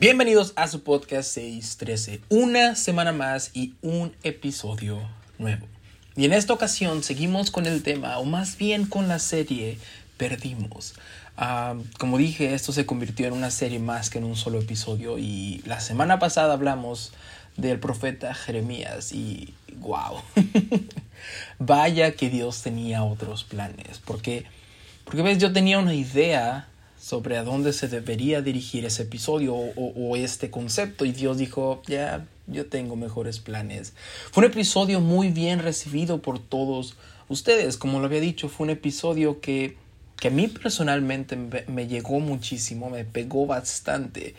Bienvenidos a su podcast 613, una semana más y un episodio nuevo. Y en esta ocasión seguimos con el tema, o más bien con la serie Perdimos. Ah, como dije, esto se convirtió en una serie más que en un solo episodio y la semana pasada hablamos del profeta Jeremías y wow, vaya que Dios tenía otros planes, porque, porque ves, yo tenía una idea sobre a dónde se debería dirigir ese episodio o, este concepto y Dios dijo, ya, yo tengo mejores planes. Fue un episodio muy bien recibido por todos ustedes, como lo había dicho, fue un episodio que, que a mí personalmente me, llegó muchísimo, me pegó bastante.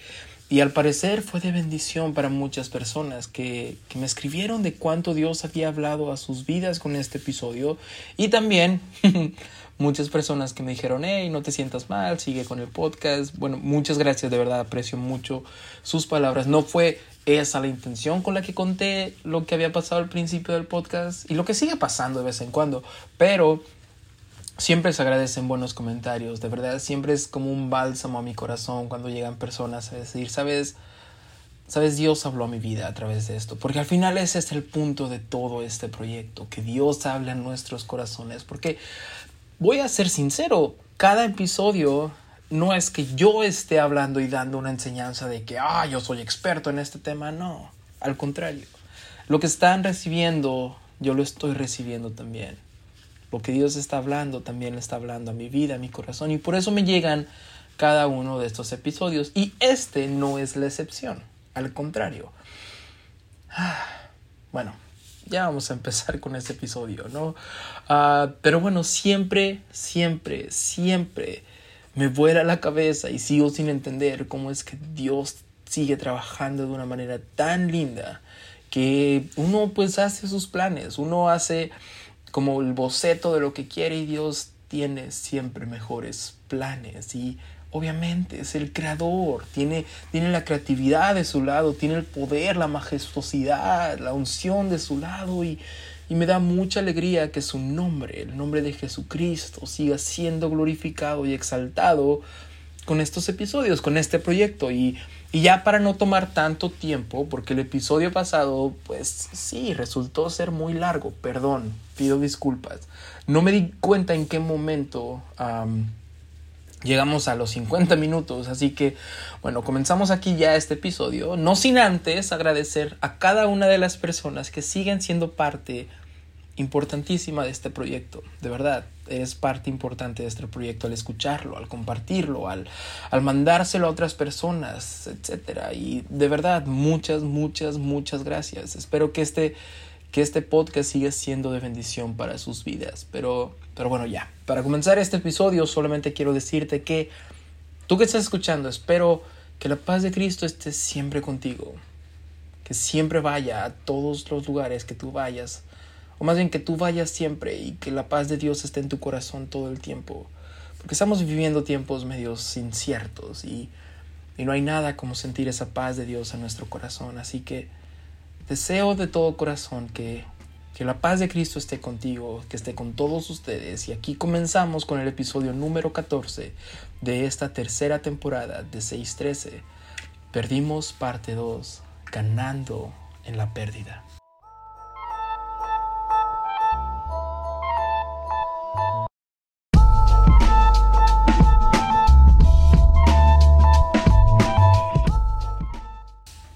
Y al parecer fue de bendición para muchas personas que, que, me escribieron de cuánto Dios había hablado a sus vidas con este episodio. Y también muchas personas que me dijeron, hey, no te sientas mal, sigue con el podcast. Bueno, muchas gracias, de verdad, aprecio mucho sus palabras. No fue esa la intención con la que conté lo que había pasado al principio del podcast y lo que sigue pasando de vez en cuando, pero siempre se agradecen buenos comentarios, de verdad, siempre es como un bálsamo a mi corazón cuando llegan personas a decir, sabes, sabes, Dios habló a mi vida a través de esto, porque al final ese es el punto de todo este proyecto, que Dios habla en nuestros corazones, porque voy a ser sincero, cada episodio no es que yo esté hablando y dando una enseñanza de que, ah, yo soy experto en este tema, no, al contrario. Lo que están recibiendo, yo lo estoy recibiendo también. Lo que Dios está hablando, también está hablando a mi vida, a mi corazón, y por eso me llegan cada uno de estos episodios. Y este no es la excepción, al contrario. Ah, bueno, ya vamos a empezar con este episodio, ¿no? Ah, pero bueno, siempre, siempre, siempre me vuela la cabeza y sigo sin entender cómo es que Dios sigue trabajando de una manera tan linda que uno pues hace sus planes, uno hace como el boceto de lo que quiere y Dios tiene siempre mejores planes. Y Obviamente, es el creador, tiene, tiene la creatividad de su lado, tiene el poder, la majestuosidad, la unción de su lado. Y, y me da mucha alegría que su nombre, el nombre de Jesucristo, siga siendo glorificado y exaltado con estos episodios, con este proyecto. Y, y, ya para no tomar tanto tiempo, porque el episodio pasado, pues sí, resultó ser muy largo, perdón, pido disculpas. No me di cuenta en qué momento Llegamos a los 50 minutos, así que bueno, comenzamos aquí ya este episodio, no sin antes agradecer a cada una de las personas que siguen siendo parte importantísima de este proyecto, de verdad, es parte importante de este proyecto al escucharlo, al compartirlo, al, al mandárselo a otras personas, etc. Y de verdad, muchas, muchas, muchas gracias. Espero que este que este podcast siga siendo de bendición para sus vidas. Pero, pero bueno, ya. Para comenzar este episodio, solamente quiero decirte que tú que estás escuchando, espero que la paz de Cristo esté siempre contigo. Que siempre vaya a todos los lugares que tú vayas. O más bien que tú vayas siempre y que la paz de Dios esté en tu corazón todo el tiempo. Porque estamos viviendo tiempos medios inciertos y, y no hay nada como sentir esa paz de Dios en nuestro corazón. Así que Deseo de todo corazón que, que la paz de Cristo esté contigo, que esté con todos ustedes. Y aquí comenzamos con el episodio número 14 de esta tercera temporada de 613. Perdimos parte 2, ganando en la pérdida.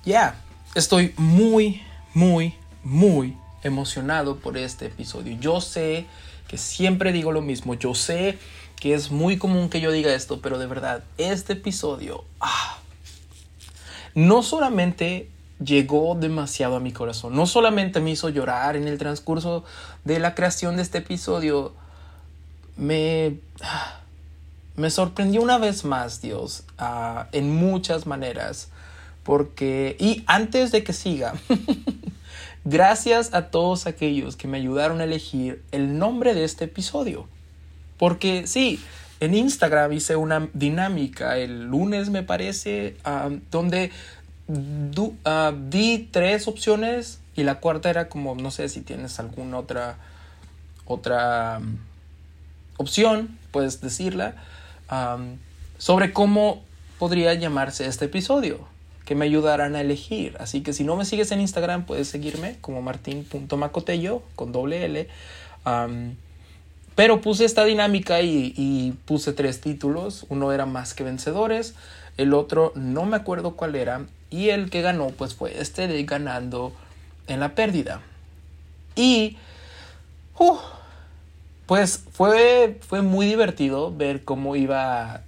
Ya, Estoy muy, muy, muy emocionado por este episodio. Yo sé que siempre digo lo mismo. Yo sé que es muy común que yo diga esto, pero de verdad, este episodio ah, no solamente llegó demasiado a mi corazón, no solamente me hizo llorar en el transcurso de la creación de este episodio, me, ah, me sorprendió una vez más Dios ah, en muchas maneras porque, y antes de que siga, gracias a todos aquellos que me ayudaron a elegir el nombre de este episodio. Porque sí, en Instagram hice una dinámica el lunes, me parece, ah, donde uh, di tres opciones y la cuarta era como, no sé si tienes alguna otra, otra um, opción, puedes decirla, sobre cómo podría llamarse este episodio. Que me ayudaran a elegir. Así que si no me sigues en Instagram, puedes seguirme como martin.macotello con doble L. pero puse esta dinámica y, y, puse tres títulos. Uno era más que vencedores, el otro no me acuerdo cuál era. Y el que ganó pues fue este de ganando en la pérdida. Y... Uh, pues fue, fue muy divertido ver cómo iba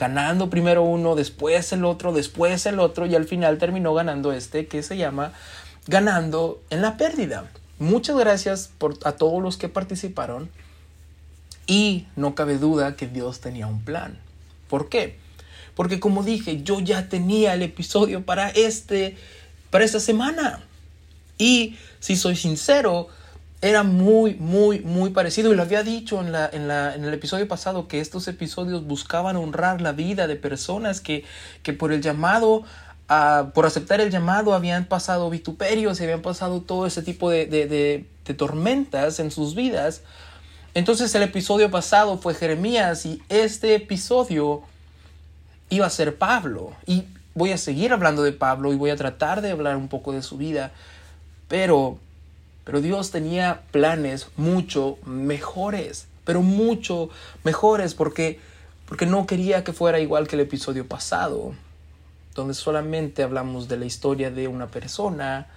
ganando primero uno, después el otro, después el otro y al final terminó ganando este que se llama Ganando en la pérdida. Muchas gracias por, a todos los que participaron y no cabe duda que Dios tenía un plan. ¿Por qué? Porque como dije, yo ya tenía el episodio para este para esta semana. Y si soy sincero, era muy, muy, muy parecido. Y lo había dicho en, la, en, la, en el episodio pasado que estos episodios buscaban honrar la vida de personas que, que por el llamado, por aceptar el llamado, habían pasado vituperios y habían pasado todo ese tipo de, de, de tormentas en sus vidas. Entonces el episodio pasado fue Jeremías y este episodio iba a ser Pablo. Y voy a seguir hablando de Pablo y voy a tratar de hablar un poco de su vida. Pero pero Dios tenía planes mucho mejores, pero mucho mejores porque, porque no quería que fuera igual que el episodio pasado, donde solamente hablamos de la historia de una persona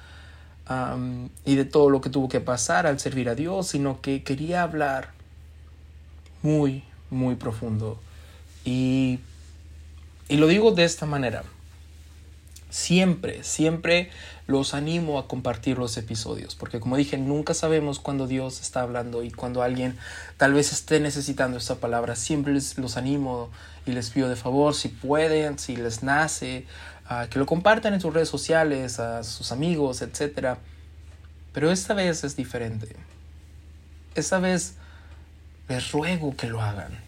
y de todo lo que tuvo que pasar al servir a Dios, sino que quería hablar muy, muy profundo. Y, y lo digo de esta manera. Siempre, siempre los animo a compartir los episodios, porque como dije, nunca sabemos cuándo Dios está hablando y cuando alguien tal vez esté necesitando esta palabra. Siempre los animo y les pido de favor, si pueden, si les nace, que lo compartan en sus redes sociales, a sus amigos, etc. Pero esta vez es diferente. Esta vez les ruego que lo hagan.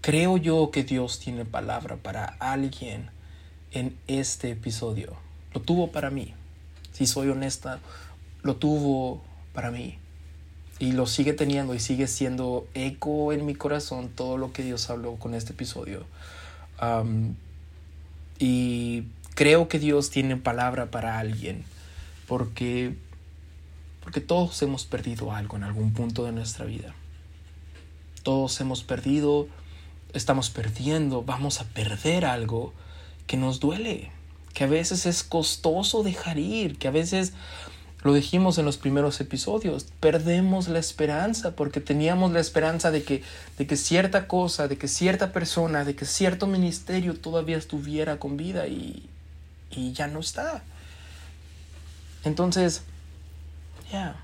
Creo yo que Dios tiene palabra para alguien en este episodio lo tuvo para mí. Si soy honesta, lo tuvo para mí. Y lo sigue teniendo y sigue siendo eco en mi corazón todo lo que Dios habló con este episodio. y creo que Dios tiene palabra para alguien porque, porque todos hemos perdido algo en algún punto de nuestra vida. Todos hemos perdido, estamos perdiendo, vamos a perder algo que nos duele que a veces es costoso dejar ir, que a veces lo dijimos en los primeros episodios, perdemos la esperanza porque teníamos la esperanza de que, de que cierta cosa, de que cierta persona, de que cierto ministerio todavía estuviera con vida y, y ya no está. Entonces, ya,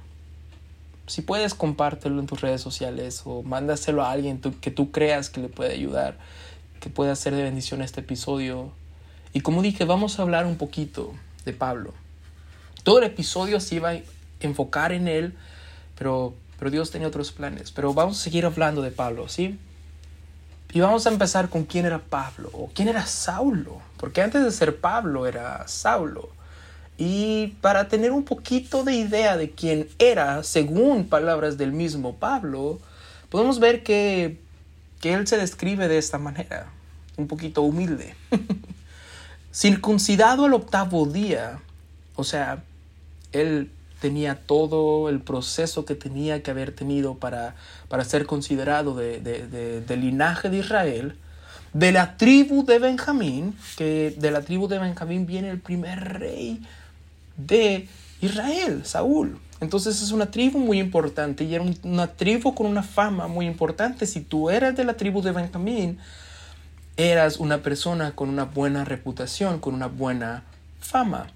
si puedes compártelo en tus redes sociales o mándaselo a alguien que tú creas que le puede ayudar, que pueda hacer de bendición este episodio y como dije, vamos a hablar un poquito de Pablo. Todo el episodio se iba a enfocar en él, pero, pero Dios tenía otros planes. Pero vamos a seguir hablando de Pablo, ¿sí? Y vamos a empezar con quién era Pablo o quién era Saulo, porque antes de ser Pablo era Saulo. Y para tener un poquito de idea de quién era, según palabras del mismo Pablo, podemos ver que, que él se describe de esta manera, un poquito humilde. circuncidado al octavo día, o sea, él tenía todo el proceso que tenía que haber tenido para, para ser considerado de, del linaje de Israel, de la tribu de Benjamín, que de la tribu de Benjamín viene el primer rey de Israel, Saúl. Entonces es una tribu muy importante y era una tribu con una fama muy importante. Si tú eras de la tribu de Benjamín, eras una persona con una buena reputación, con una buena fama.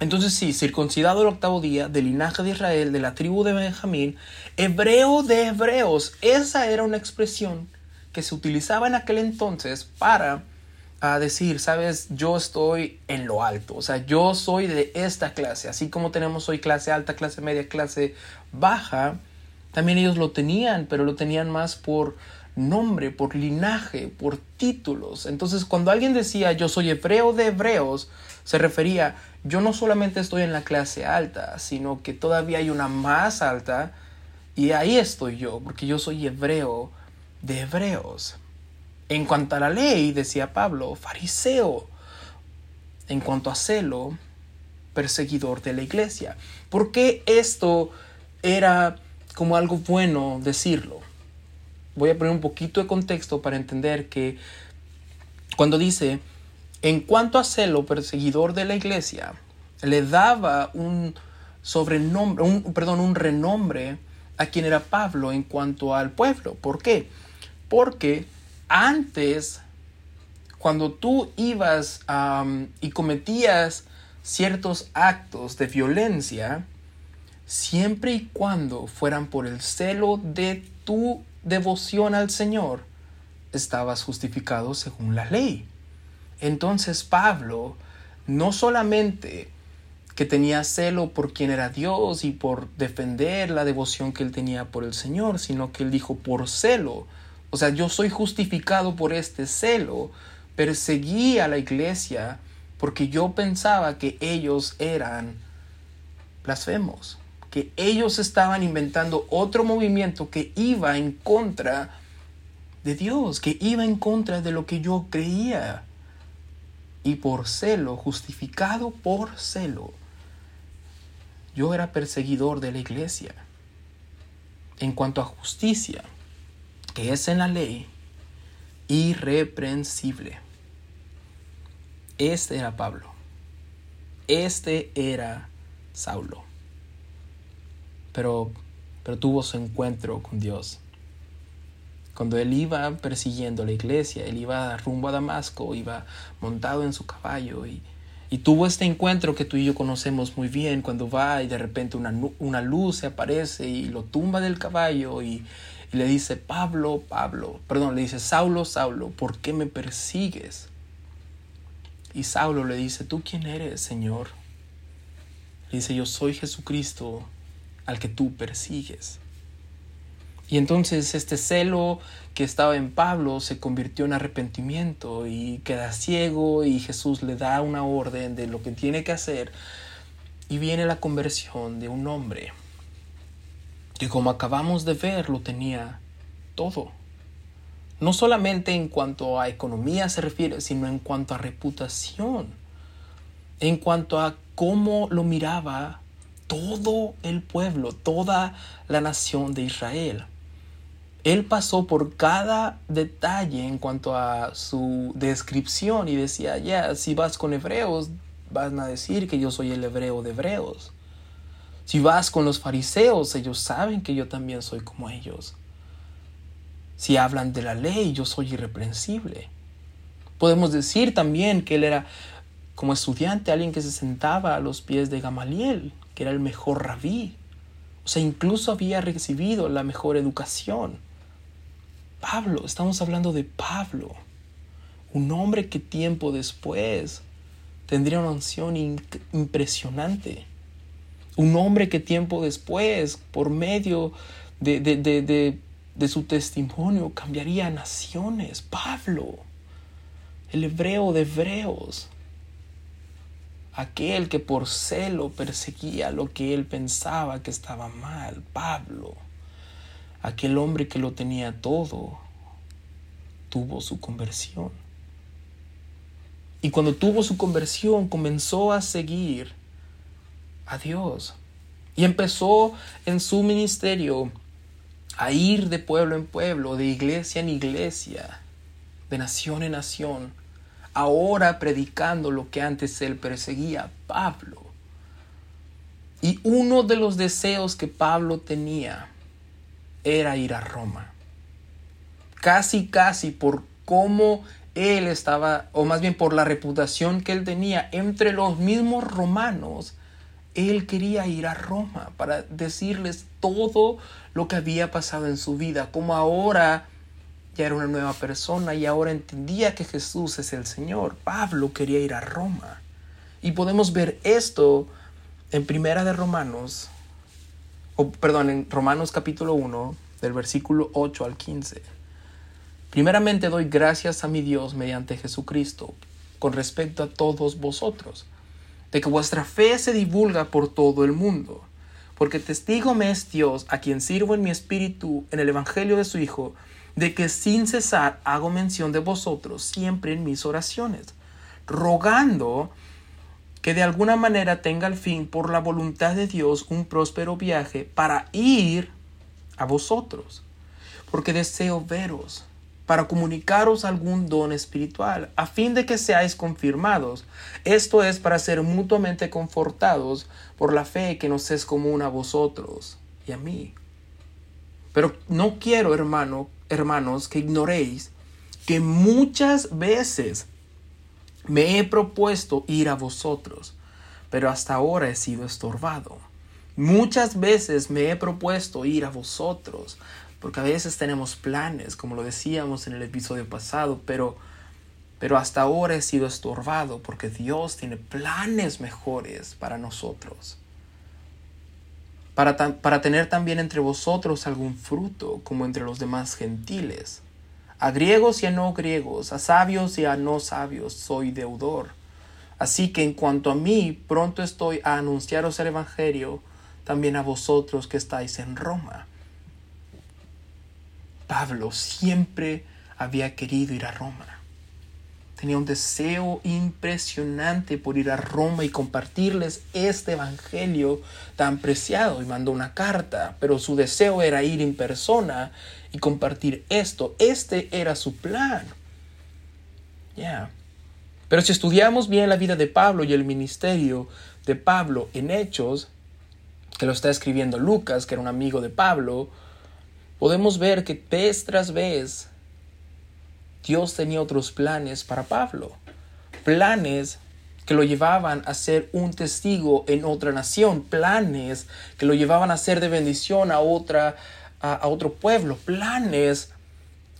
Entonces sí, circuncidado el octavo día, del linaje de Israel, de la tribu de Benjamín, hebreo de hebreos, esa era una expresión que se utilizaba en aquel entonces para a decir, sabes, yo estoy en lo alto, o sea, yo soy de esta clase, así como tenemos hoy clase alta, clase media, clase baja, también ellos lo tenían, pero lo tenían más por nombre, por linaje, por títulos. Entonces, cuando alguien decía yo soy hebreo de hebreos, se refería yo no solamente estoy en la clase alta, sino que todavía hay una más alta y ahí estoy yo, porque yo soy hebreo de hebreos. En cuanto a la ley, decía Pablo, fariseo, en cuanto a celo, perseguidor de la iglesia. ¿Por qué esto era como algo bueno decirlo? Voy a poner un poquito de contexto para entender que cuando dice, en cuanto a celo, perseguidor de la iglesia, le daba un sobrenombre, un, perdón, un renombre a quien era Pablo en cuanto al pueblo. ¿Por qué? Porque antes, cuando tú ibas y cometías ciertos actos de violencia, siempre y cuando fueran por el celo de tu devoción al Señor, estabas justificado según la ley. Entonces Pablo no solamente que tenía celo por quien era Dios y por defender la devoción que él tenía por el Señor, sino que él dijo por celo. O sea, yo soy justificado por este celo. Perseguí a la iglesia porque yo pensaba que ellos eran blasfemos, que ellos estaban inventando otro movimiento que iba en contra de Dios, que iba en contra de lo que yo creía. Y por celo, justificado por celo, yo era perseguidor de la iglesia. En cuanto a justicia, que es en la ley, irreprensible. Este era Pablo. Este era Saulo. Pero, pero tuvo su encuentro con Dios. Cuando él iba persiguiendo la iglesia, él iba rumbo a Damasco, iba montado en su caballo y, y tuvo este encuentro que tú y yo conocemos muy bien, cuando va y de repente una, una luz se aparece y lo tumba del caballo y, y, le dice, Pablo, Pablo, perdón, le dice, Saulo, Saulo, ¿por qué me persigues? Y Saulo le dice, ¿tú quién eres, Señor? Le dice, yo soy Jesucristo al que tú persigues. Y entonces este celo que estaba en Pablo se convirtió en arrepentimiento y queda ciego y Jesús le da una orden de lo que tiene que hacer y viene la conversión de un hombre que como acabamos de ver lo tenía todo. No solamente en cuanto a economía se refiere, sino en cuanto a reputación, en cuanto a cómo lo miraba todo el pueblo, toda la nación de Israel. Él pasó por cada detalle en cuanto a su descripción y decía, ya, si vas con hebreos, van a decir que yo soy el hebreo de hebreos. Si vas con los fariseos, ellos saben que yo también soy como ellos. Si hablan de la ley, yo soy irreprensible. Podemos decir también que él era como estudiante alguien que se sentaba a los pies de Gamaliel, que era el mejor rabí. O sea, incluso había recibido la mejor educación. Pablo, estamos hablando de Pablo, un hombre que tiempo después tendría una unción impresionante. Un hombre que tiempo después, por medio de, de, su testimonio, cambiaría naciones. Pablo, el hebreo de hebreos, aquel que por celo perseguía lo que él pensaba que estaba mal. Pablo aquel hombre que lo tenía todo tuvo su conversión. Y cuando tuvo su conversión comenzó a seguir a Dios. Y empezó en su ministerio a ir de pueblo en pueblo, de iglesia en iglesia, de nación en nación, ahora predicando lo que antes él perseguía, Pablo. Y uno de los deseos que Pablo tenía era ir a Roma. Casi, casi por cómo él estaba, o más bien por la reputación que él tenía entre los mismos romanos, él quería ir a Roma para decirles todo lo que había pasado en su vida, como ahora ya era una nueva persona y ahora entendía que Jesús es el Señor. Pablo quería ir a Roma. Y podemos ver esto en Primera de Romanos o perdón, en Romanos capítulo 1, del versículo 8 al 15. Primeramente doy gracias a mi Dios mediante Jesucristo con respecto a todos vosotros, de que vuestra fe se divulga por todo el mundo, porque testigo me es Dios, a quien sirvo en mi espíritu en el Evangelio de su Hijo, de que sin cesar hago mención de vosotros siempre en mis oraciones, rogando que de alguna manera tenga al fin por la voluntad de Dios un próspero viaje para ir a vosotros, porque deseo veros para comunicaros algún don espiritual, a fin de que seáis confirmados. Esto es para ser mutuamente confortados por la fe que nos es común a vosotros y a mí. Pero no quiero, hermano, hermanos, que ignoréis que muchas veces me he propuesto ir a vosotros, pero hasta ahora he sido estorbado. Muchas veces me he propuesto ir a vosotros, porque a veces tenemos planes, como lo decíamos en el episodio pasado, pero, pero hasta ahora he sido estorbado porque Dios tiene planes mejores para nosotros. Para, para tener también entre vosotros algún fruto, como entre los demás gentiles. A griegos y a no griegos, a sabios y a no sabios, soy deudor. Así que en cuanto a mí, pronto estoy a anunciaros el Evangelio también a vosotros que estáis en Roma Pablo siempre había querido ir a Roma. Tenía un deseo impresionante por ir a Roma y compartirles este evangelio tan preciado y mandó una carta, pero su deseo era ir en persona y compartir esto. Este era su plan. Ya. Pero si estudiamos bien la vida de Pablo y el ministerio de Pablo en Hechos, que lo está escribiendo Lucas, que era un amigo de Pablo, podemos ver que vez tras vez Dios tenía otros planes para Pablo. Planes que lo llevaban a ser un testigo en otra nación, planes que lo llevaban a ser de bendición a, otra, a, otro pueblo, planes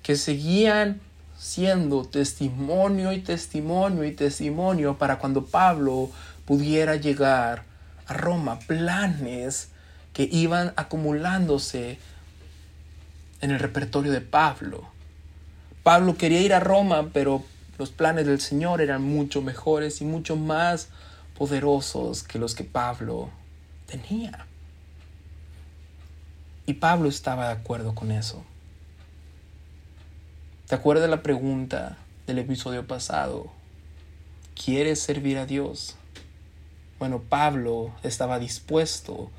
que seguían siendo testimonio y testimonio y testimonio para cuando Pablo pudiera llegar a Roma, planes que iban acumulándose en el repertorio de Pablo. Pablo quería ir a Roma, pero los planes del Señor eran mucho mejores y mucho más poderosos que los que Pablo tenía. Y Pablo estaba de acuerdo con eso. ¿Te acuerdas la pregunta del episodio pasado? ¿Quieres servir a Dios? Bueno, Pablo estaba dispuesto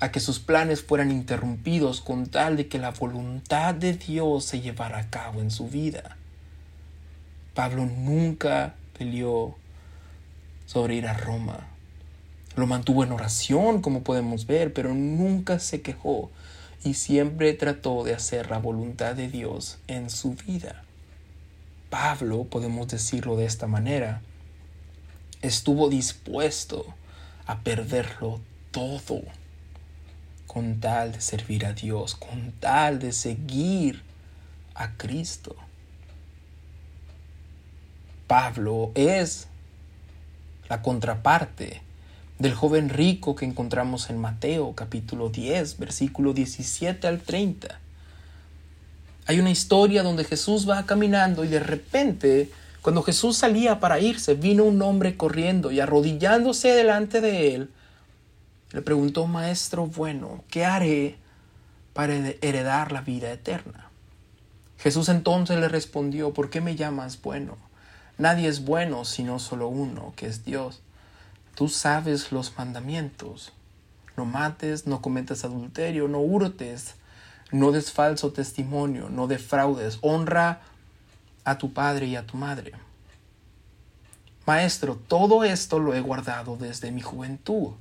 a que sus planes fueran interrumpidos con tal de que la voluntad de Dios se llevara a cabo en su vida. Pablo nunca peleó sobre ir a Roma. Lo mantuvo en oración, como podemos ver, pero nunca se quejó y siempre trató de hacer la voluntad de Dios en su vida. Pablo, podemos decirlo de esta manera, estuvo dispuesto a perderlo todo con tal de servir a Dios, con tal de seguir a Cristo. Pablo es la contraparte del joven rico que encontramos en Mateo capítulo 10, versículo 17 al 30. Hay una historia donde Jesús va caminando y de repente, cuando Jesús salía para irse, vino un hombre corriendo y arrodillándose delante de él, le preguntó, Maestro bueno, ¿qué haré para heredar la vida eterna? Jesús entonces le respondió, ¿por qué me llamas bueno? Nadie es bueno sino solo uno, que es Dios. Tú sabes los mandamientos. No mates, no cometas adulterio, no hurtes, no des falso testimonio, no defraudes, honra a tu padre y a tu madre. Maestro, todo esto lo he guardado desde mi juventud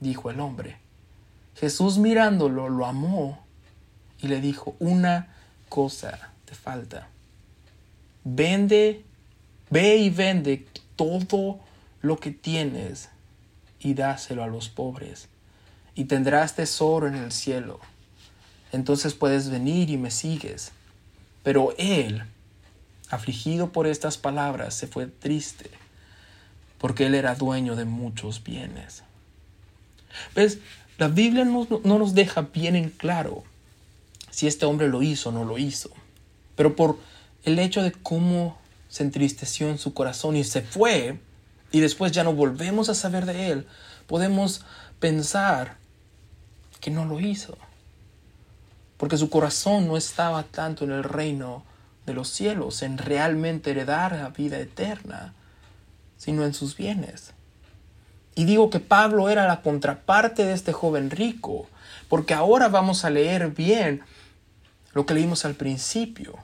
dijo el hombre. Jesús mirándolo lo amó y le dijo, una cosa te falta. Vende, ve y vende todo lo que tienes y dáselo a los pobres y tendrás tesoro en el cielo. Entonces puedes venir y me sigues. Pero él, afligido por estas palabras, se fue triste, porque él era dueño de muchos bienes. ¿Ves? La Biblia no, no nos deja bien en claro si este hombre lo hizo o no lo hizo. Pero por el hecho de cómo se entristeció en su corazón y se fue, y después ya no volvemos a saber de él, podemos pensar que no lo hizo. Porque su corazón no estaba tanto en el reino de los cielos, en realmente heredar la vida eterna, sino en sus bienes. Y digo que Pablo era la contraparte de este joven rico, porque ahora vamos a leer bien lo que leímos al principio.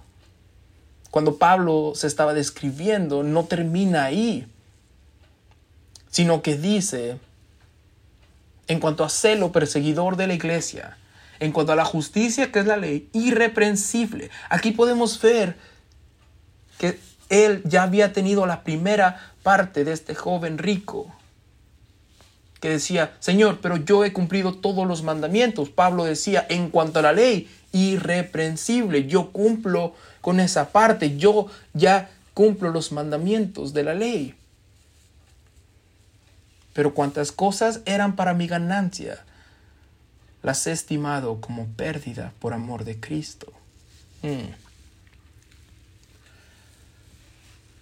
Cuando Pablo se estaba describiendo, no termina ahí, sino que dice, en cuanto a celo perseguidor de la iglesia, en cuanto a la justicia que es la ley, irreprensible. Aquí podemos ver que él ya había tenido la primera parte de este joven rico que decía, Señor, pero yo he cumplido todos los mandamientos. Pablo decía, en cuanto a la ley, irreprensible, yo cumplo con esa parte, yo ya cumplo los mandamientos de la ley. Pero cuantas cosas eran para mi ganancia, las he estimado como pérdida por amor de Cristo. Mm.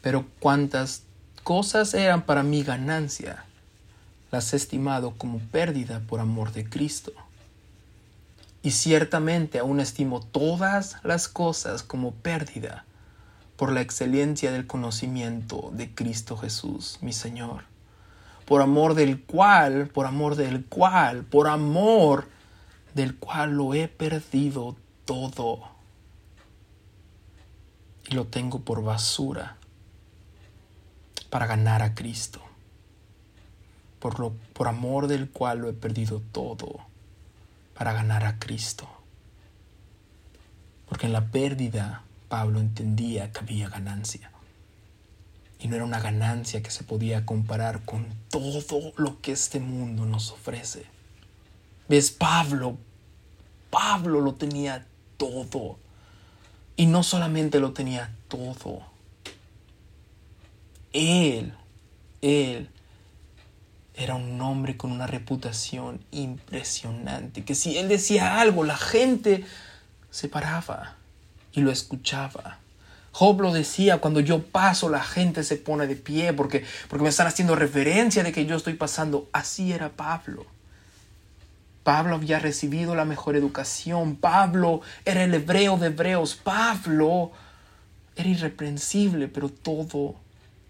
Pero cuantas cosas eran para mi ganancia, las he estimado como pérdida por amor de Cristo. Y ciertamente aún estimo todas las cosas como pérdida por la excelencia del conocimiento de Cristo Jesús, mi Señor, por amor del cual, por amor del cual, por amor del cual lo he perdido todo. Y lo tengo por basura para ganar a Cristo, por, lo, por amor del cual lo he perdido todo para ganar a Cristo. Porque en la pérdida Pablo entendía que había ganancia. Y no era una ganancia que se podía comparar con todo lo que este mundo nos ofrece. ¿Ves? Pablo, Pablo lo tenía todo. Y no solamente lo tenía todo. Él, él era un hombre con una reputación impresionante, que si él decía algo, la gente se paraba y lo escuchaba. Job lo decía, cuando yo paso la gente se pone de pie porque, porque me están haciendo referencia de que yo estoy pasando. Así era Pablo. Pablo había recibido la mejor educación. Pablo era el hebreo de hebreos. Pablo era irreprensible, pero todo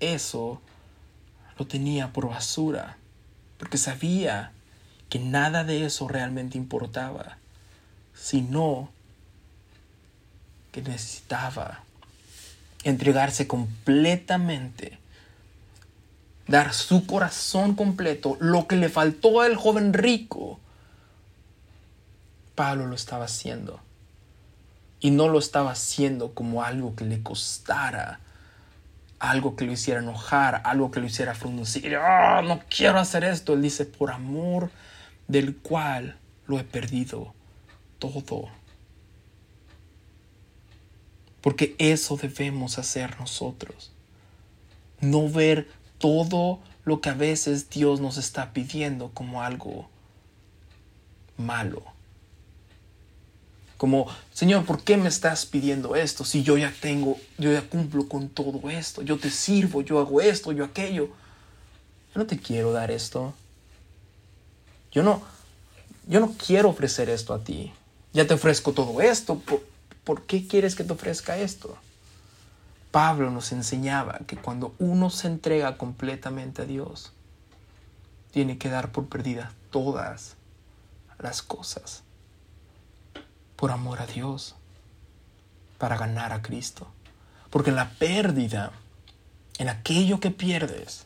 eso lo tenía por basura porque sabía que nada de eso realmente importaba, sino que necesitaba entregarse completamente, dar su corazón completo, lo que le faltó al joven rico. Pablo lo estaba haciendo. Y no lo estaba haciendo como algo que le costara algo que lo hiciera enojar, algo que lo hiciera fruncir. ¡Ah, no quiero hacer esto. Él dice, por amor del cual lo he perdido todo. Porque eso debemos hacer nosotros. No ver todo lo que a veces Dios nos está pidiendo como algo malo. Como, Señor, ¿por qué me estás pidiendo esto si yo ya tengo, yo ya cumplo con todo esto? Yo te sirvo, yo hago esto, yo aquello. Yo no te quiero dar esto. Yo no, yo no quiero ofrecer esto a ti. Ya te ofrezco todo esto. ¿Por, ¿Por qué quieres que te ofrezca esto? Pablo nos enseñaba que cuando uno se entrega completamente a Dios, tiene que dar por perdida todas las cosas por amor a Dios, para ganar a Cristo. Porque la pérdida, en aquello que pierdes,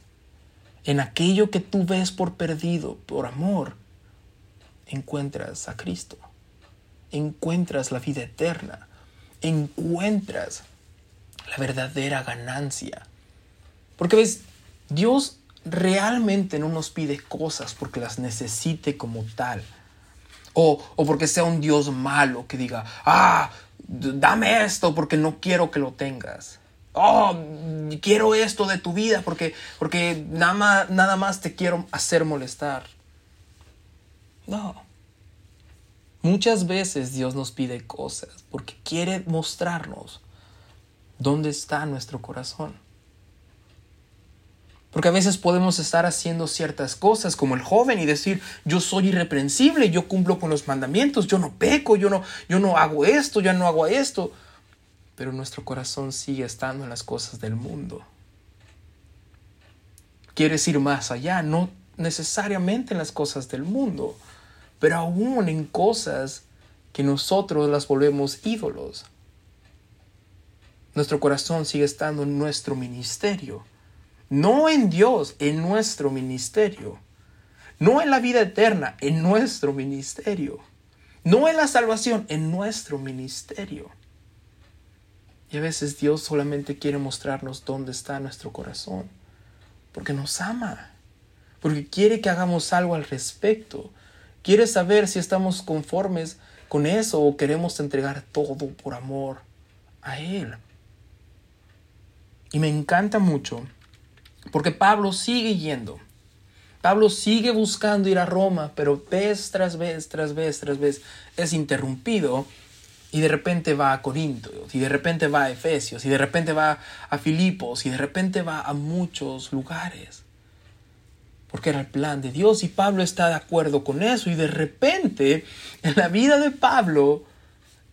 en aquello que tú ves por perdido, por amor, encuentras a Cristo, encuentras la vida eterna, encuentras la verdadera ganancia. Porque ves, Dios realmente no nos pide cosas porque las necesite como tal. O, porque sea un Dios malo que diga, ah, dame esto porque no quiero que lo tengas. Oh, quiero esto de tu vida porque, porque nada, más, nada más te quiero hacer molestar. No. Muchas veces Dios nos pide cosas porque quiere mostrarnos dónde está nuestro corazón. Porque a veces podemos estar haciendo ciertas cosas como el joven y decir, yo soy irreprensible, yo cumplo con los mandamientos, yo no peco, yo no, yo no hago esto, yo no hago esto. Pero nuestro corazón sigue estando en las cosas del mundo. Quieres ir más allá, no, necesariamente en las cosas del mundo, pero aún en cosas que nosotros las volvemos ídolos. Nuestro corazón sigue estando en nuestro ministerio, no en Dios, en nuestro ministerio, no en la vida eterna, en nuestro ministerio, no en la salvación, en nuestro ministerio. Y a veces Dios solamente quiere mostrarnos dónde está nuestro corazón, porque nos ama, porque quiere que hagamos algo al respecto, quiere saber si estamos conformes con eso o queremos entregar todo por amor a Él. Y me encanta mucho, porque Pablo sigue yendo. Pablo sigue buscando ir a Roma, pero vez tras vez, tras vez, tras vez es interrumpido y de repente va a Corinto, y de repente va a Efesios, y de repente va a Filipos, y de repente va a muchos lugares. Porque era el plan de Dios y Pablo está de acuerdo con eso. Y de repente en la vida de Pablo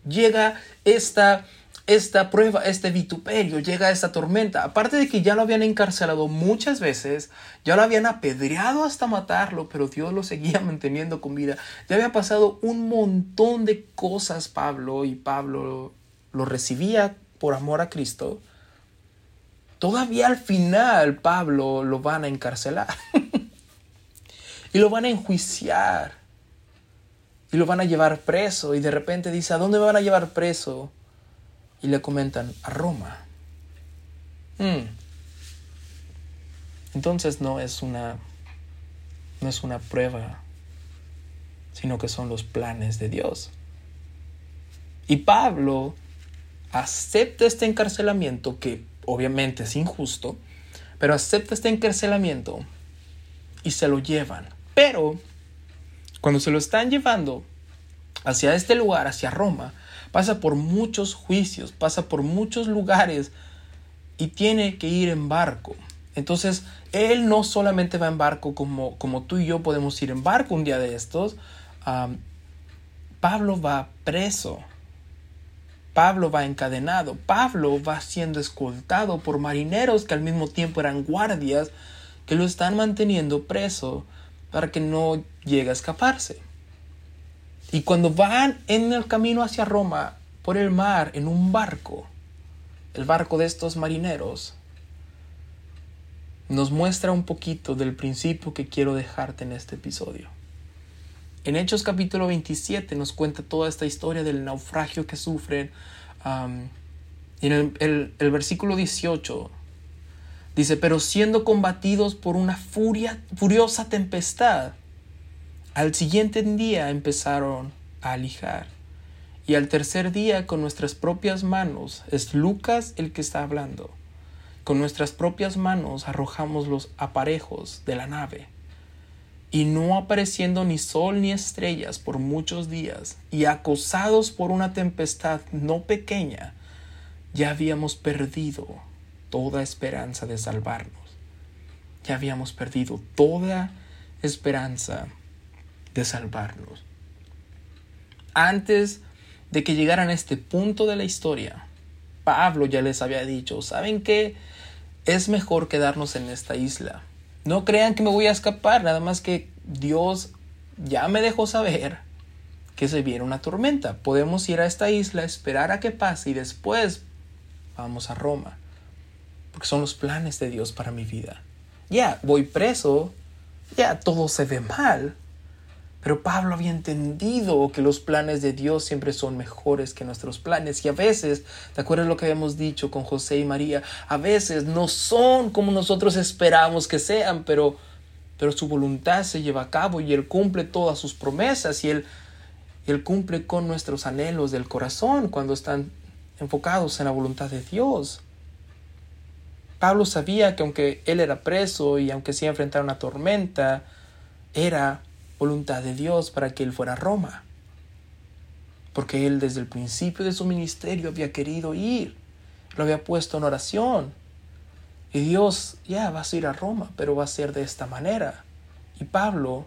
llega esta esta prueba, este vituperio, llega esta tormenta. Aparte de que ya lo habían encarcelado muchas veces, ya lo habían apedreado hasta matarlo, pero Dios lo seguía manteniendo con vida. Ya había pasado un montón de cosas Pablo y Pablo lo recibía por amor a Cristo. Todavía al final Pablo lo van a encarcelar y lo van a enjuiciar y lo van a llevar preso y de repente dice, ¿a dónde me van a llevar preso? Y le comentan a Roma. Hmm. Entonces no es una no es una prueba, sino que son los planes de Dios. Y Pablo acepta este encarcelamiento que obviamente es injusto, pero acepta este encarcelamiento y se lo llevan. Pero cuando se lo están llevando hacia este lugar, hacia Roma, pasa por muchos juicios, pasa por muchos lugares y tiene que ir en barco. Entonces, él no solamente va en barco como, como tú y yo podemos ir en barco un día de estos. Pablo va preso. Pablo va encadenado. Pablo va siendo escoltado por marineros que al mismo tiempo eran guardias que lo están manteniendo preso para que no llegue a escaparse. Y cuando van en el camino hacia Roma por el mar en un barco, el barco de estos marineros, nos muestra un poquito del principio que quiero dejarte en este episodio. En Hechos capítulo 27 nos cuenta toda esta historia del naufragio que sufren. en el, el, versículo 18 dice, pero siendo combatidos por una furia, furiosa tempestad, al siguiente día empezaron a alijar. Y al tercer día con nuestras propias manos, es Lucas el que está hablando, con nuestras propias manos arrojamos los aparejos de la nave. Y no apareciendo ni sol ni estrellas por muchos días, y acosados por una tempestad no pequeña, ya habíamos perdido toda esperanza de salvarnos. Ya habíamos perdido toda esperanza de salvarnos. Antes de que llegaran a este punto de la historia, Pablo ya les había dicho, ¿saben qué? Es mejor quedarnos en esta isla. No crean que me voy a escapar, nada más que Dios ya me dejó saber que se viene una tormenta. Podemos ir a esta isla, esperar a que pase y después vamos a Roma. Porque son los planes de Dios para mi vida. Ya, voy preso, ya todo se ve mal, pero Pablo había entendido que los planes de Dios siempre son mejores que nuestros planes. Y a veces, ¿te acuerdas lo que habíamos dicho con José y María? A veces no son como nosotros esperamos que sean, pero, pero su voluntad se lleva a cabo y Él cumple todas sus promesas y Él, Él cumple con nuestros anhelos del corazón cuando están enfocados en la voluntad de Dios. Pablo sabía que aunque él era preso y aunque se iba a enfrentar a una tormenta, era voluntad de Dios para que él fuera a Roma. Porque él desde el principio de su ministerio había querido ir, lo había puesto en oración. Y Dios, ya vas a ir a Roma, pero va a ser de esta manera. Y Pablo,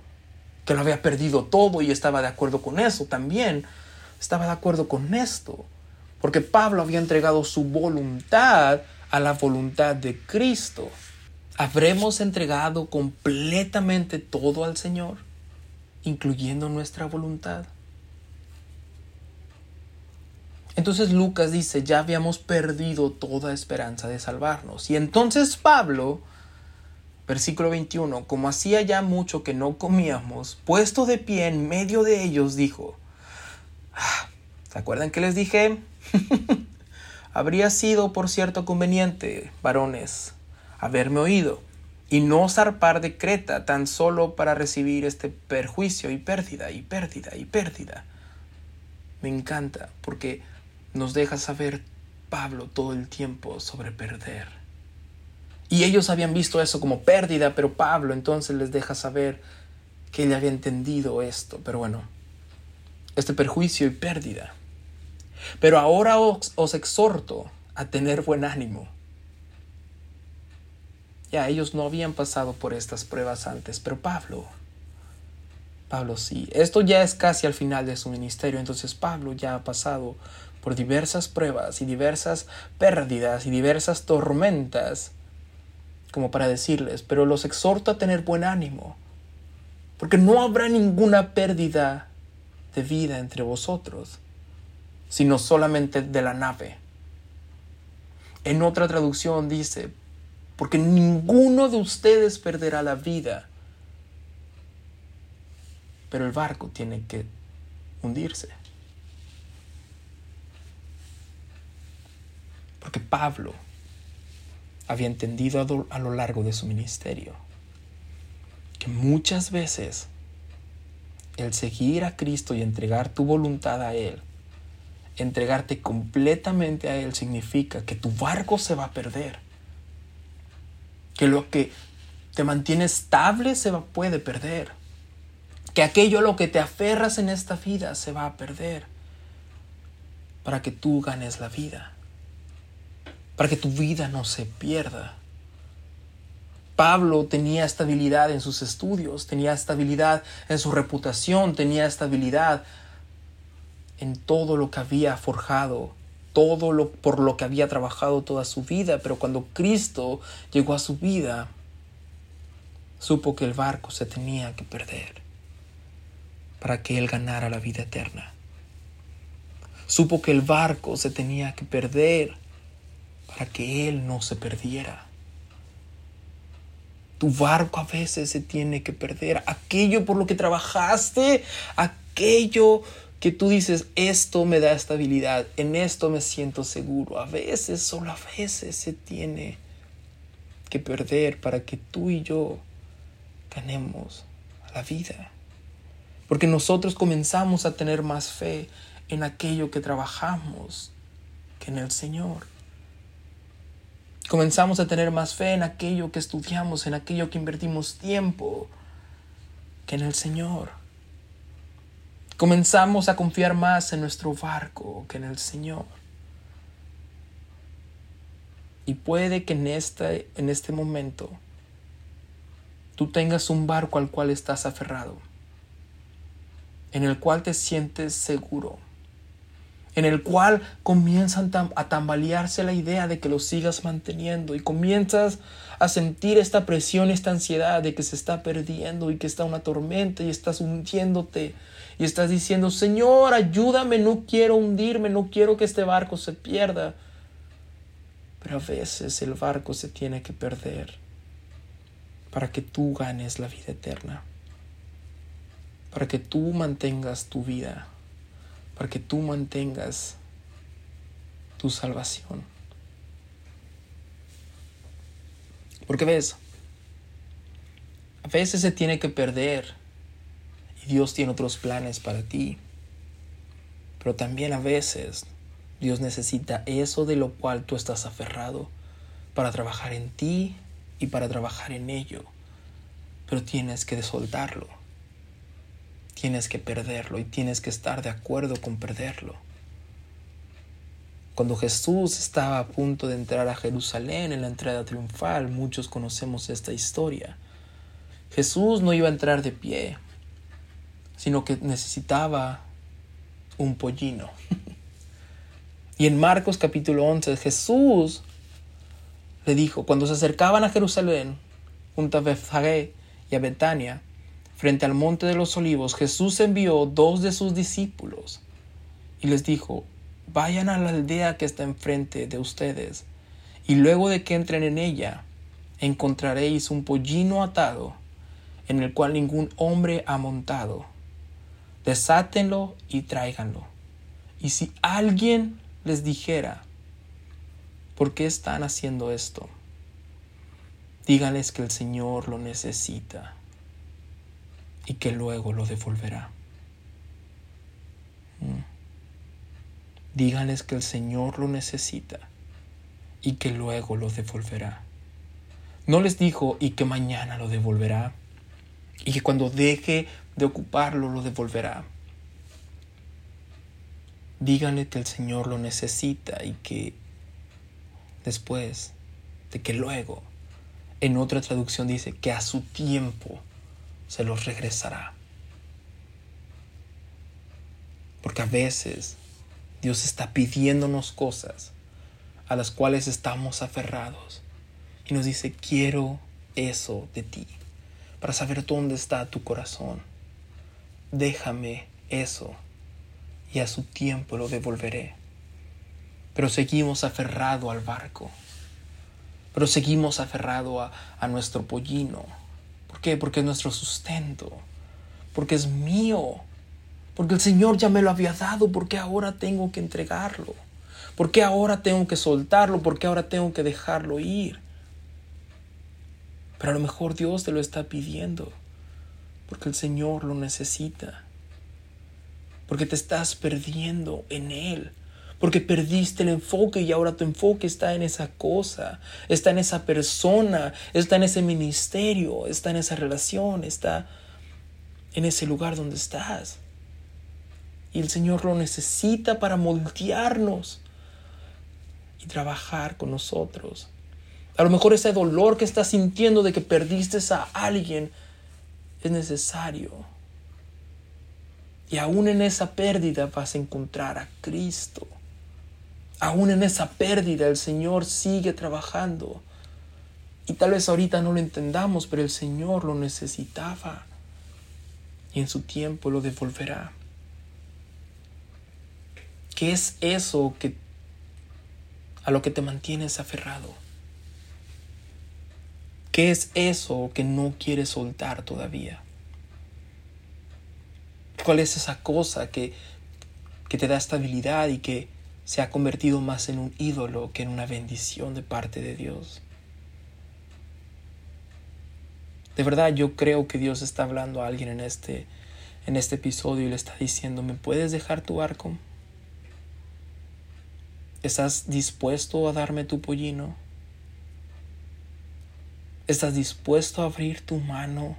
que lo había perdido todo y estaba de acuerdo con eso también, estaba de acuerdo con esto. Porque Pablo había entregado su voluntad a la voluntad de Cristo. ¿Habremos entregado completamente todo al Señor, incluyendo nuestra voluntad? Entonces Lucas dice, ya habíamos perdido toda esperanza de salvarnos. Y entonces Pablo, versículo 21, como hacía ya mucho que no comíamos, puesto de pie en medio de ellos, dijo, ah, ¿se acuerdan que les dije? Habría sido, por cierto, conveniente, varones, haberme oído y no zarpar de Creta tan solo para recibir este perjuicio y pérdida y pérdida y pérdida. Me encanta porque nos deja saber Pablo todo el tiempo sobre perder. Y ellos habían visto eso como pérdida, pero Pablo entonces les deja saber que él había entendido esto. Pero bueno, este perjuicio y pérdida. Pero ahora os, os exhorto a tener buen ánimo. Ya ellos no habían pasado por estas pruebas antes, pero Pablo, Pablo sí. Esto ya es casi al final de su ministerio, entonces Pablo ya ha pasado por diversas pruebas y diversas pérdidas y diversas tormentas, como para decirles, pero los exhorto a tener buen ánimo, porque no habrá ninguna pérdida de vida entre vosotros, sino solamente de la nave. En otra traducción dice, porque ninguno de ustedes perderá la vida, pero el barco tiene que hundirse. Porque Pablo había entendido a lo largo de su ministerio que muchas veces el seguir a Cristo y entregar tu voluntad a Él, entregarte completamente a Él significa que tu barco se va a perder. Que lo que te mantiene estable se va, puede perder. Que aquello a lo que te aferras en esta vida se va a perder para que tú ganes la vida para que tu vida no se pierda. Pablo tenía estabilidad en sus estudios, tenía estabilidad en su reputación, tenía estabilidad en todo lo que había forjado, todo lo por lo que había trabajado toda su vida, pero cuando Cristo llegó a su vida, supo que el barco se tenía que perder para que él ganara la vida eterna. Supo que el barco se tenía que perder para que Él no se perdiera. Tu barco a veces se tiene que perder. Aquello por lo que trabajaste, aquello que tú dices, esto me da estabilidad, en esto me siento seguro. A veces, solo a veces se tiene que perder para que tú y yo ganemos la vida. Porque nosotros comenzamos a tener más fe en aquello que trabajamos que en el Señor. Comenzamos a tener más fe en aquello que estudiamos, en aquello que invertimos tiempo, que en el Señor. Comenzamos a confiar más en nuestro barco que en el Señor. Y puede que en este, en este momento tú tengas un barco al cual estás aferrado, en el cual te sientes seguro en el cual comienzan a tambalearse la idea de que lo sigas manteniendo y comienzas a sentir esta presión, esta ansiedad de que se está perdiendo y que está una tormenta y estás hundiéndote y estás diciendo, Señor, ayúdame, no quiero hundirme, no quiero que este barco se pierda. Pero a veces el barco se tiene que perder para que tú ganes la vida eterna, para que tú mantengas tu vida para que tú mantengas tu salvación. Porque ves, a veces se tiene que perder Dios tiene otros planes para ti. Pero también a veces Dios necesita eso de lo cual tú estás aferrado para trabajar en ti y para trabajar en ello. Pero tienes que soltarlo tienes que perderlo y tienes que estar de acuerdo con perderlo. Cuando Jesús estaba a punto de entrar a Jerusalén en la entrada triunfal, muchos conocemos esta historia. Jesús no iba a entrar de pie, sino que necesitaba un pollino. y en Marcos capítulo 11 Jesús le dijo, cuando se acercaban a Jerusalén, junto a Bethfagé y a Betania, frente al monte de los olivos, Jesús envió dos de sus discípulos y les dijo, vayan a la aldea que está enfrente de ustedes, y luego de que entren en ella, encontraréis un pollino atado, en el cual ningún hombre ha montado. Desátenlo y tráiganlo. Y si alguien les dijera, ¿por qué están haciendo esto? Díganles que el Señor lo necesita y que luego lo devolverá. Mm. Díganles que el Señor lo necesita y que luego lo devolverá. No les dijo y que mañana lo devolverá y que cuando deje de ocuparlo lo devolverá. Díganle que el Señor lo necesita y que después de que luego, en otra traducción dice que a su tiempo se los regresará. Porque a veces Dios está pidiéndonos cosas a las cuales estamos aferrados y nos dice, quiero eso de ti, para saber dónde está tu corazón. Déjame eso y a su tiempo lo devolveré. Pero seguimos aferrado al barco, pero seguimos aferrado a, a nuestro pollino. ¿Por qué? Porque es nuestro sustento, porque es mío, porque el Señor ya me lo había dado, porque ahora tengo que entregarlo. ¿Por qué ahora tengo que soltarlo? ¿Por qué ahora tengo que dejarlo ir? Pero a lo mejor Dios te lo está pidiendo porque el Señor lo necesita. Porque te estás perdiendo en Él. Porque perdiste el enfoque y ahora tu enfoque está en esa cosa, está en esa persona, está en ese ministerio, está en esa relación, está en ese lugar donde estás. Y el Señor lo necesita para moldearnos y trabajar con nosotros. A lo mejor ese dolor que estás sintiendo de que perdiste a alguien es necesario. Y aún en esa pérdida vas a encontrar a Cristo. Aún en esa pérdida el Señor sigue trabajando. Y tal vez ahorita no lo entendamos, pero el Señor lo necesitaba. Y en su tiempo lo devolverá. ¿Qué es eso que a lo que te mantienes aferrado? ¿Qué es eso que no quieres soltar todavía? ¿Cuál es esa cosa que, que te da estabilidad y que se ha convertido más en un ídolo que en una bendición de parte de Dios? De verdad yo creo que Dios está hablando a alguien en este, en este episodio y le está diciendo, ¿me puedes dejar tu arco? ¿Estás dispuesto a darme tu pollino? ¿Estás dispuesto a abrir tu mano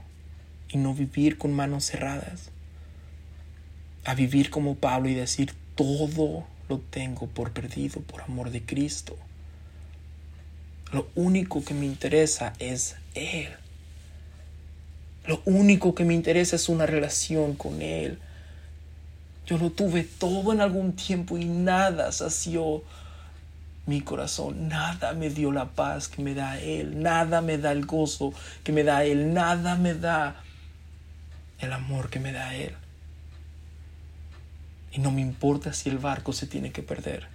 y no vivir con manos cerradas? A vivir como Pablo y decir, todo lo tengo por perdido por amor de Cristo. Lo único que me interesa es Él. Lo único que me interesa es una relación con Él. Yo lo tuve todo en algún tiempo y nada sació mi corazón. Nada me dio la paz que me da Él. Nada me da el gozo que me da Él. Nada me da el amor que me da Él. Y no me importa si el barco se tiene que perder.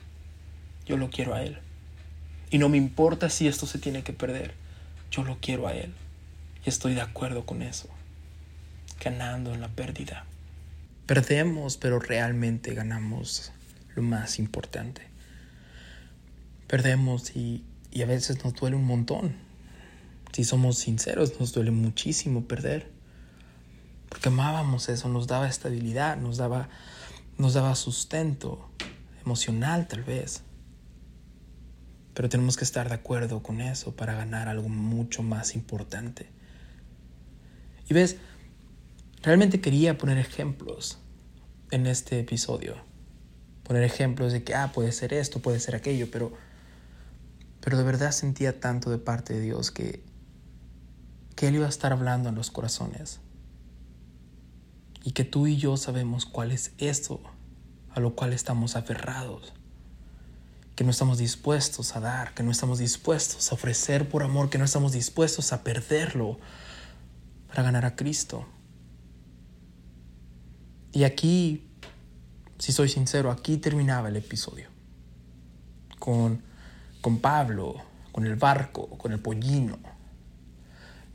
Yo lo quiero a Él. Y no me importa si esto se tiene que perder. Yo lo quiero a Él. Y estoy de acuerdo con eso. Ganando en la pérdida. Perdemos, pero realmente ganamos lo más importante perdemos y, a veces nos duele un montón. Si somos sinceros, nos duele muchísimo perder. Porque amábamos eso, nos daba estabilidad, nos daba, nos daba sustento emocional tal vez. Pero tenemos que estar de acuerdo con eso para ganar algo mucho más importante. Y ves, realmente quería poner ejemplos en este episodio. Poner ejemplos de que, ah, puede ser esto, puede ser aquello, pero pero de verdad sentía tanto de parte de Dios que, que Él iba a estar hablando en los corazones. Y que tú y yo sabemos cuál es eso a lo cual estamos aferrados. que no estamos dispuestos a dar, que no estamos dispuestos a ofrecer por amor, que no estamos dispuestos a perderlo para ganar a Cristo. Y aquí, si soy sincero, aquí terminaba el episodio. Con, con Pablo, con el barco, con el pollino.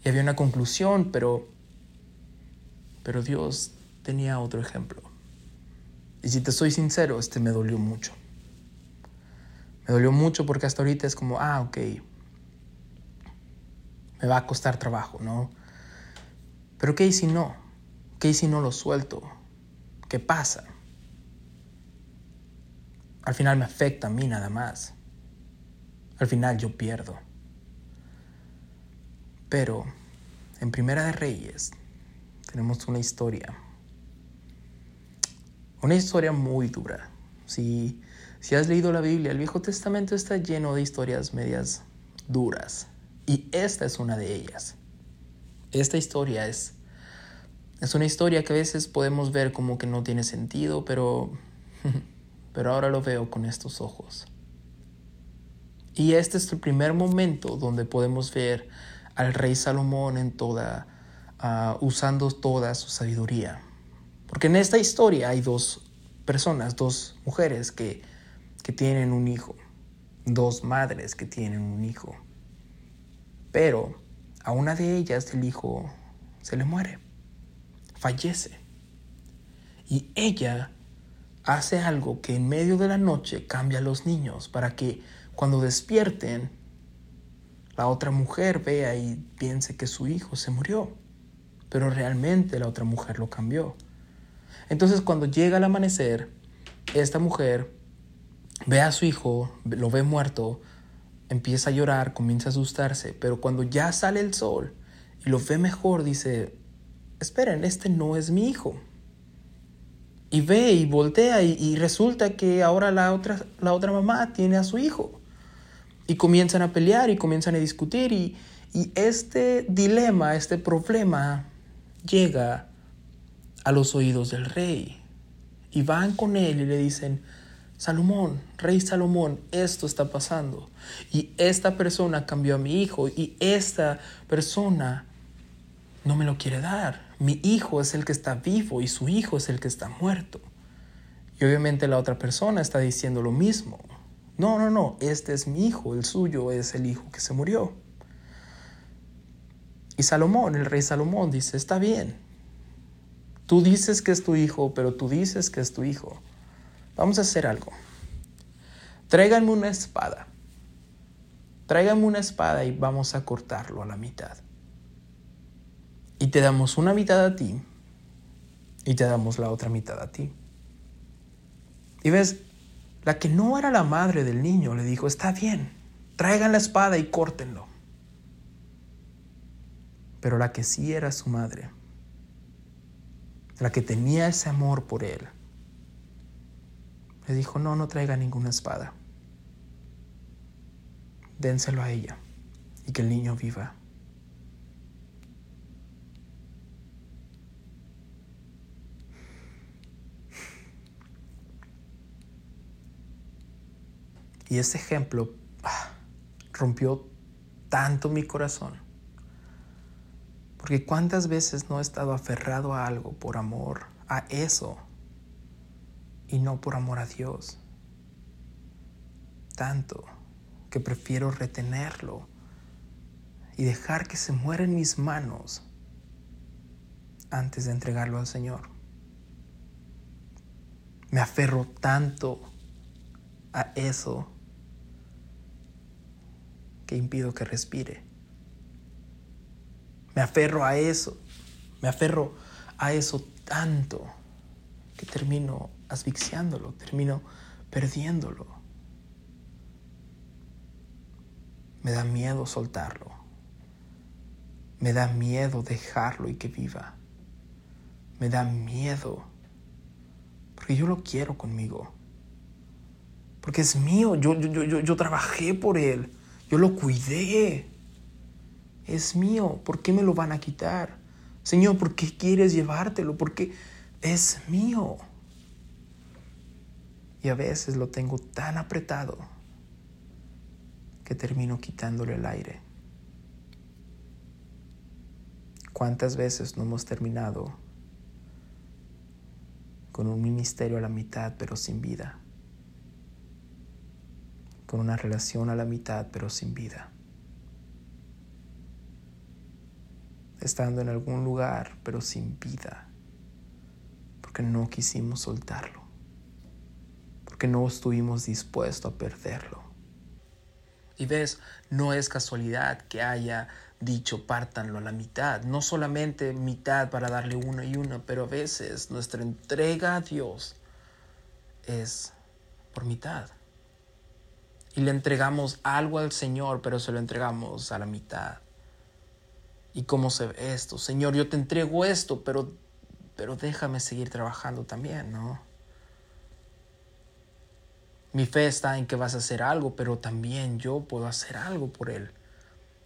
Y había una conclusión, pero, pero Dios tenía otro ejemplo. Y si te soy sincero, este me dolió mucho. Me dolió mucho porque hasta ahorita es como, ah, ok, me va a costar trabajo, ¿no? Pero ¿qué si no? ¿Qué si no lo suelto? ¿Qué pasa? Al final me afecta a mí nada más. Al final yo pierdo. Pero en Primera de Reyes tenemos una historia. Una historia muy dura. Si si has leído la Biblia, el Viejo Testamento está lleno de historias medias duras. Y esta es una de ellas. Esta historia es, es una historia que a veces podemos ver como que no tiene sentido, pero, pero ahora lo veo con estos ojos. Y este es el primer momento donde podemos ver al rey Salomón en toda, ah, usando toda su sabiduría. Porque en esta historia hay dos personas, dos mujeres que que tienen un hijo, dos madres que tienen un hijo. Pero a una de ellas el hijo se le muere, fallece. Y ella hace algo que en medio de la noche cambia a los niños para que cuando despierten, la otra mujer vea y piense que su hijo se murió. Pero realmente la otra mujer lo cambió. Entonces cuando llega el amanecer, esta mujer ve a su hijo, lo ve muerto, empieza a llorar, comienza a asustarse, pero cuando ya sale el sol y lo ve mejor, dice, esperen, este no es mi hijo. Y ve y voltea y, resulta que ahora la otra, la otra mamá tiene a su hijo. Y comienzan a pelear y comienzan a discutir y, y este dilema, este problema llega a los oídos del rey. Y van con él y le dicen, Salomón, rey Salomón, esto está pasando. Y esta persona cambió a mi hijo y esta persona no me lo quiere dar. Mi hijo es el que está vivo y su hijo es el que está muerto. Y obviamente la otra persona está diciendo lo mismo. No, no, no, este es mi hijo, el suyo es el hijo que se murió. Y Salomón, el rey Salomón, dice, está bien. Tú dices que es tu hijo, pero tú dices que es tu hijo. Vamos a hacer algo. Tráiganme una espada. Tráiganme una espada y vamos a cortarlo a la mitad. Y te damos una mitad a ti y te damos la otra mitad a ti. Y ves, la que no era la madre del niño le dijo, está bien, traigan la espada y córtenlo. Pero la que sí era su madre, la que tenía ese amor por él, le dijo, no, no traiga ninguna espada. Dénselo a ella y que el niño viva. Y ese ejemplo ah, rompió tanto mi corazón. Porque cuántas veces no he estado aferrado a algo por amor a eso y no por amor a Dios. Tanto que prefiero retenerlo y dejar que se muera en mis manos antes de entregarlo al Señor. Me aferro tanto a eso que impido que respire. Me aferro a eso, me aferro a eso tanto que termino asfixiándolo, termino perdiéndolo. Me da miedo soltarlo. Me da miedo dejarlo y que viva. Me da miedo. Porque yo lo quiero conmigo. Porque es mío. Yo, yo, yo, yo trabajé por él. Yo lo cuidé. Es mío. ¿Por qué me lo van a quitar? Señor, ¿por qué quieres llevártelo? Porque es mío. Y a veces lo tengo tan apretado que termino quitándole el aire. ¿Cuántas veces no hemos terminado con un ministerio a la mitad pero sin vida? Con una relación a la mitad pero sin vida. Estando en algún lugar pero sin vida. Porque no quisimos soltarlo. Porque no estuvimos dispuestos a perderlo. Y ves, no es casualidad que haya dicho pártanlo a la mitad, no solamente mitad para darle uno y uno, pero a veces nuestra entrega a Dios es por mitad. Y le entregamos algo al Señor, pero se lo entregamos a la mitad. ¿Y cómo se ve esto? Señor, yo te entrego esto, pero, pero déjame seguir trabajando también, ¿no? Mi fe está en que vas a hacer algo, pero también yo puedo hacer algo por Él.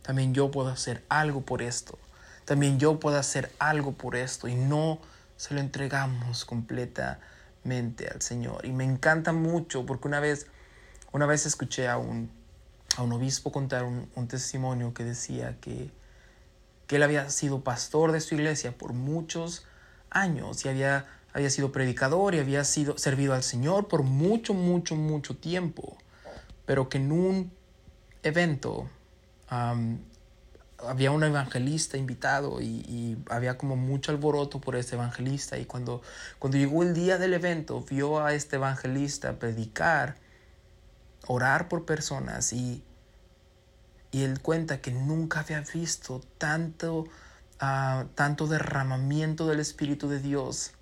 También yo puedo hacer algo por esto. También yo puedo hacer algo por esto. Y no se lo entregamos completamente al Señor. Y me encanta mucho porque una vez, una vez escuché a un, a un obispo contar un, testimonio que decía que, que él había sido pastor de su iglesia por muchos años y había, había sido predicador y había sido servido al Señor por mucho, mucho, mucho tiempo. Pero que en un evento había un evangelista invitado y, había como mucho alboroto por este evangelista y cuando, cuando llegó el día del evento vio a este evangelista predicar, orar por personas y, y él cuenta que nunca había visto tanto, ah, tanto derramamiento del Espíritu de Dios,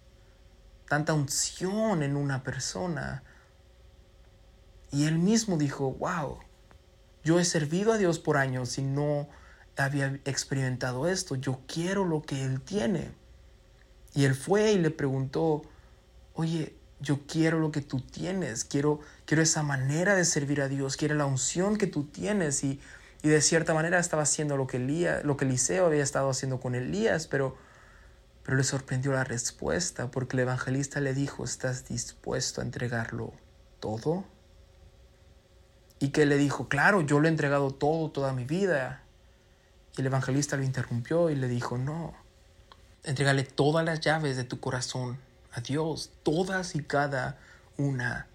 tanta unción en una persona. Y él mismo dijo, wow, yo he servido a Dios por años y no había experimentado esto. Yo quiero lo que Él tiene. Y Él fue y le preguntó, oye, yo quiero lo que tú tienes, quiero, quiero esa manera de servir a Dios, quiero la unción que tú tienes. Y, y de cierta manera estaba haciendo lo que, Elías, lo que Eliseo había estado haciendo con Elías, pero, pero le sorprendió la respuesta porque el evangelista le dijo, ¿estás dispuesto a entregarlo todo? Y que le dijo, claro, yo le he entregado todo, toda mi vida. Y el evangelista lo interrumpió y le dijo, no, entrégale todas las llaves de tu corazón a Dios, todas y cada una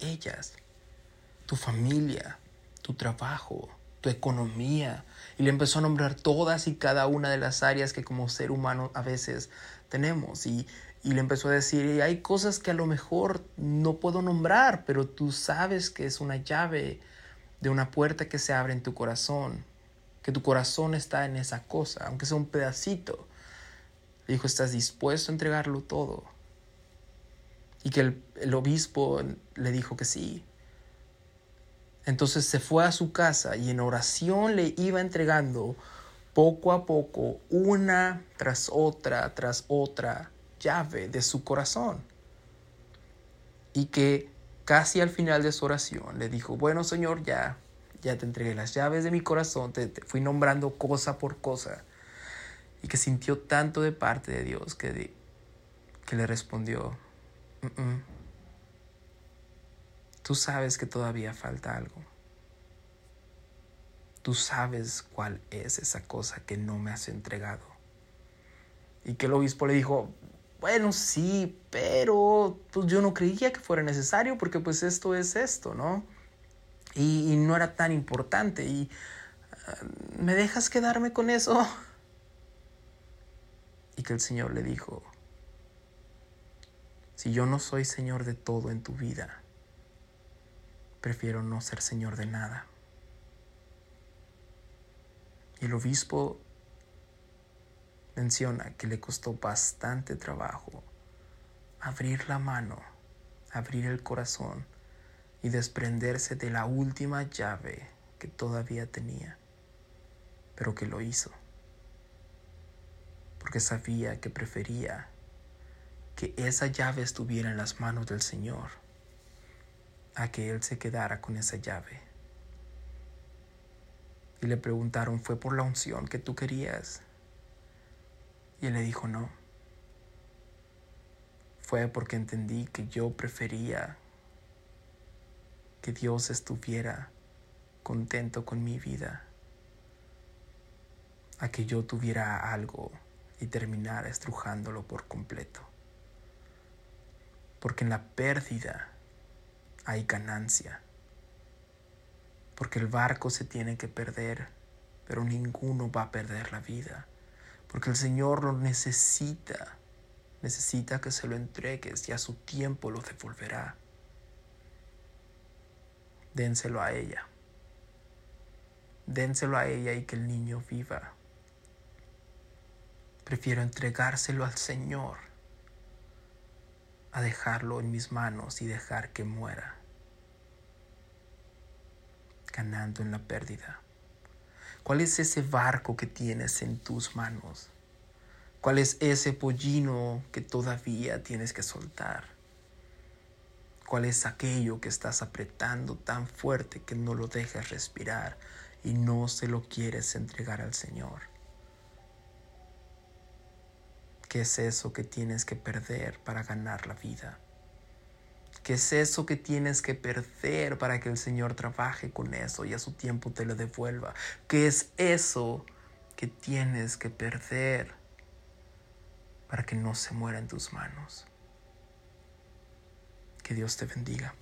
ellas. Tu familia, tu trabajo, tu economía. Y le empezó a nombrar todas y cada una de las áreas que como ser humano a veces tenemos. Y, y le empezó a decir, hay cosas que a lo mejor no puedo nombrar, pero tú sabes que es una llave de una puerta que se abre en tu corazón, que tu corazón está en esa cosa, aunque sea un pedacito. Le dijo, ¿estás dispuesto a entregarlo todo? Y que el, obispo le dijo que sí. Entonces se fue a su casa y en oración le iba entregando poco a poco, una tras otra, tras otra, llave de su corazón. Y que casi al final de su oración le dijo, bueno Señor, ya, ya te entregué las llaves de mi corazón, te, fui nombrando cosa por cosa. Y que sintió tanto de parte de Dios que, que le respondió, tú sabes que todavía falta algo. Tú sabes cuál es esa cosa que no me has entregado. Y que el obispo le dijo, bueno, sí, pero pues yo no creía que fuera necesario porque pues esto es esto, ¿no? Y, no era tan importante y ah, ¿me dejas quedarme con eso? Y que el Señor le dijo, si yo no soy Señor de todo en tu vida, prefiero no ser Señor de nada. Y el obispo menciona que le costó bastante trabajo abrir la mano, abrir el corazón y desprenderse de la última llave que todavía tenía, pero que lo hizo, porque sabía que prefería que esa llave estuviera en las manos del Señor a que Él se quedara con esa llave. Y le preguntaron, ¿fue por la unción que tú querías? Y él le dijo, no. Fue porque entendí que yo prefería que Dios estuviera contento con mi vida a que yo tuviera algo y terminara estrujándolo por completo. Porque en la pérdida hay ganancia. Porque el barco se tiene que perder, pero ninguno va a perder la vida. Porque el Señor lo necesita. Necesita que se lo entregues y a su tiempo lo devolverá. Dénselo a ella. Dénselo a ella y que el niño viva. Prefiero entregárselo al Señor a dejarlo en mis manos y dejar que muera, ganando en la pérdida. ¿Cuál es ese barco que tienes en tus manos? ¿Cuál es ese pollino que todavía tienes que soltar? ¿Cuál es aquello que estás apretando tan fuerte que no lo dejas respirar y no se lo quieres entregar al Señor? ¿Qué es eso que tienes que perder para ganar la vida? ¿Qué es eso que tienes que perder para que el Señor trabaje con eso y a su tiempo te lo devuelva? ¿Qué es eso que tienes que perder para que no se muera en tus manos? Que Dios te bendiga.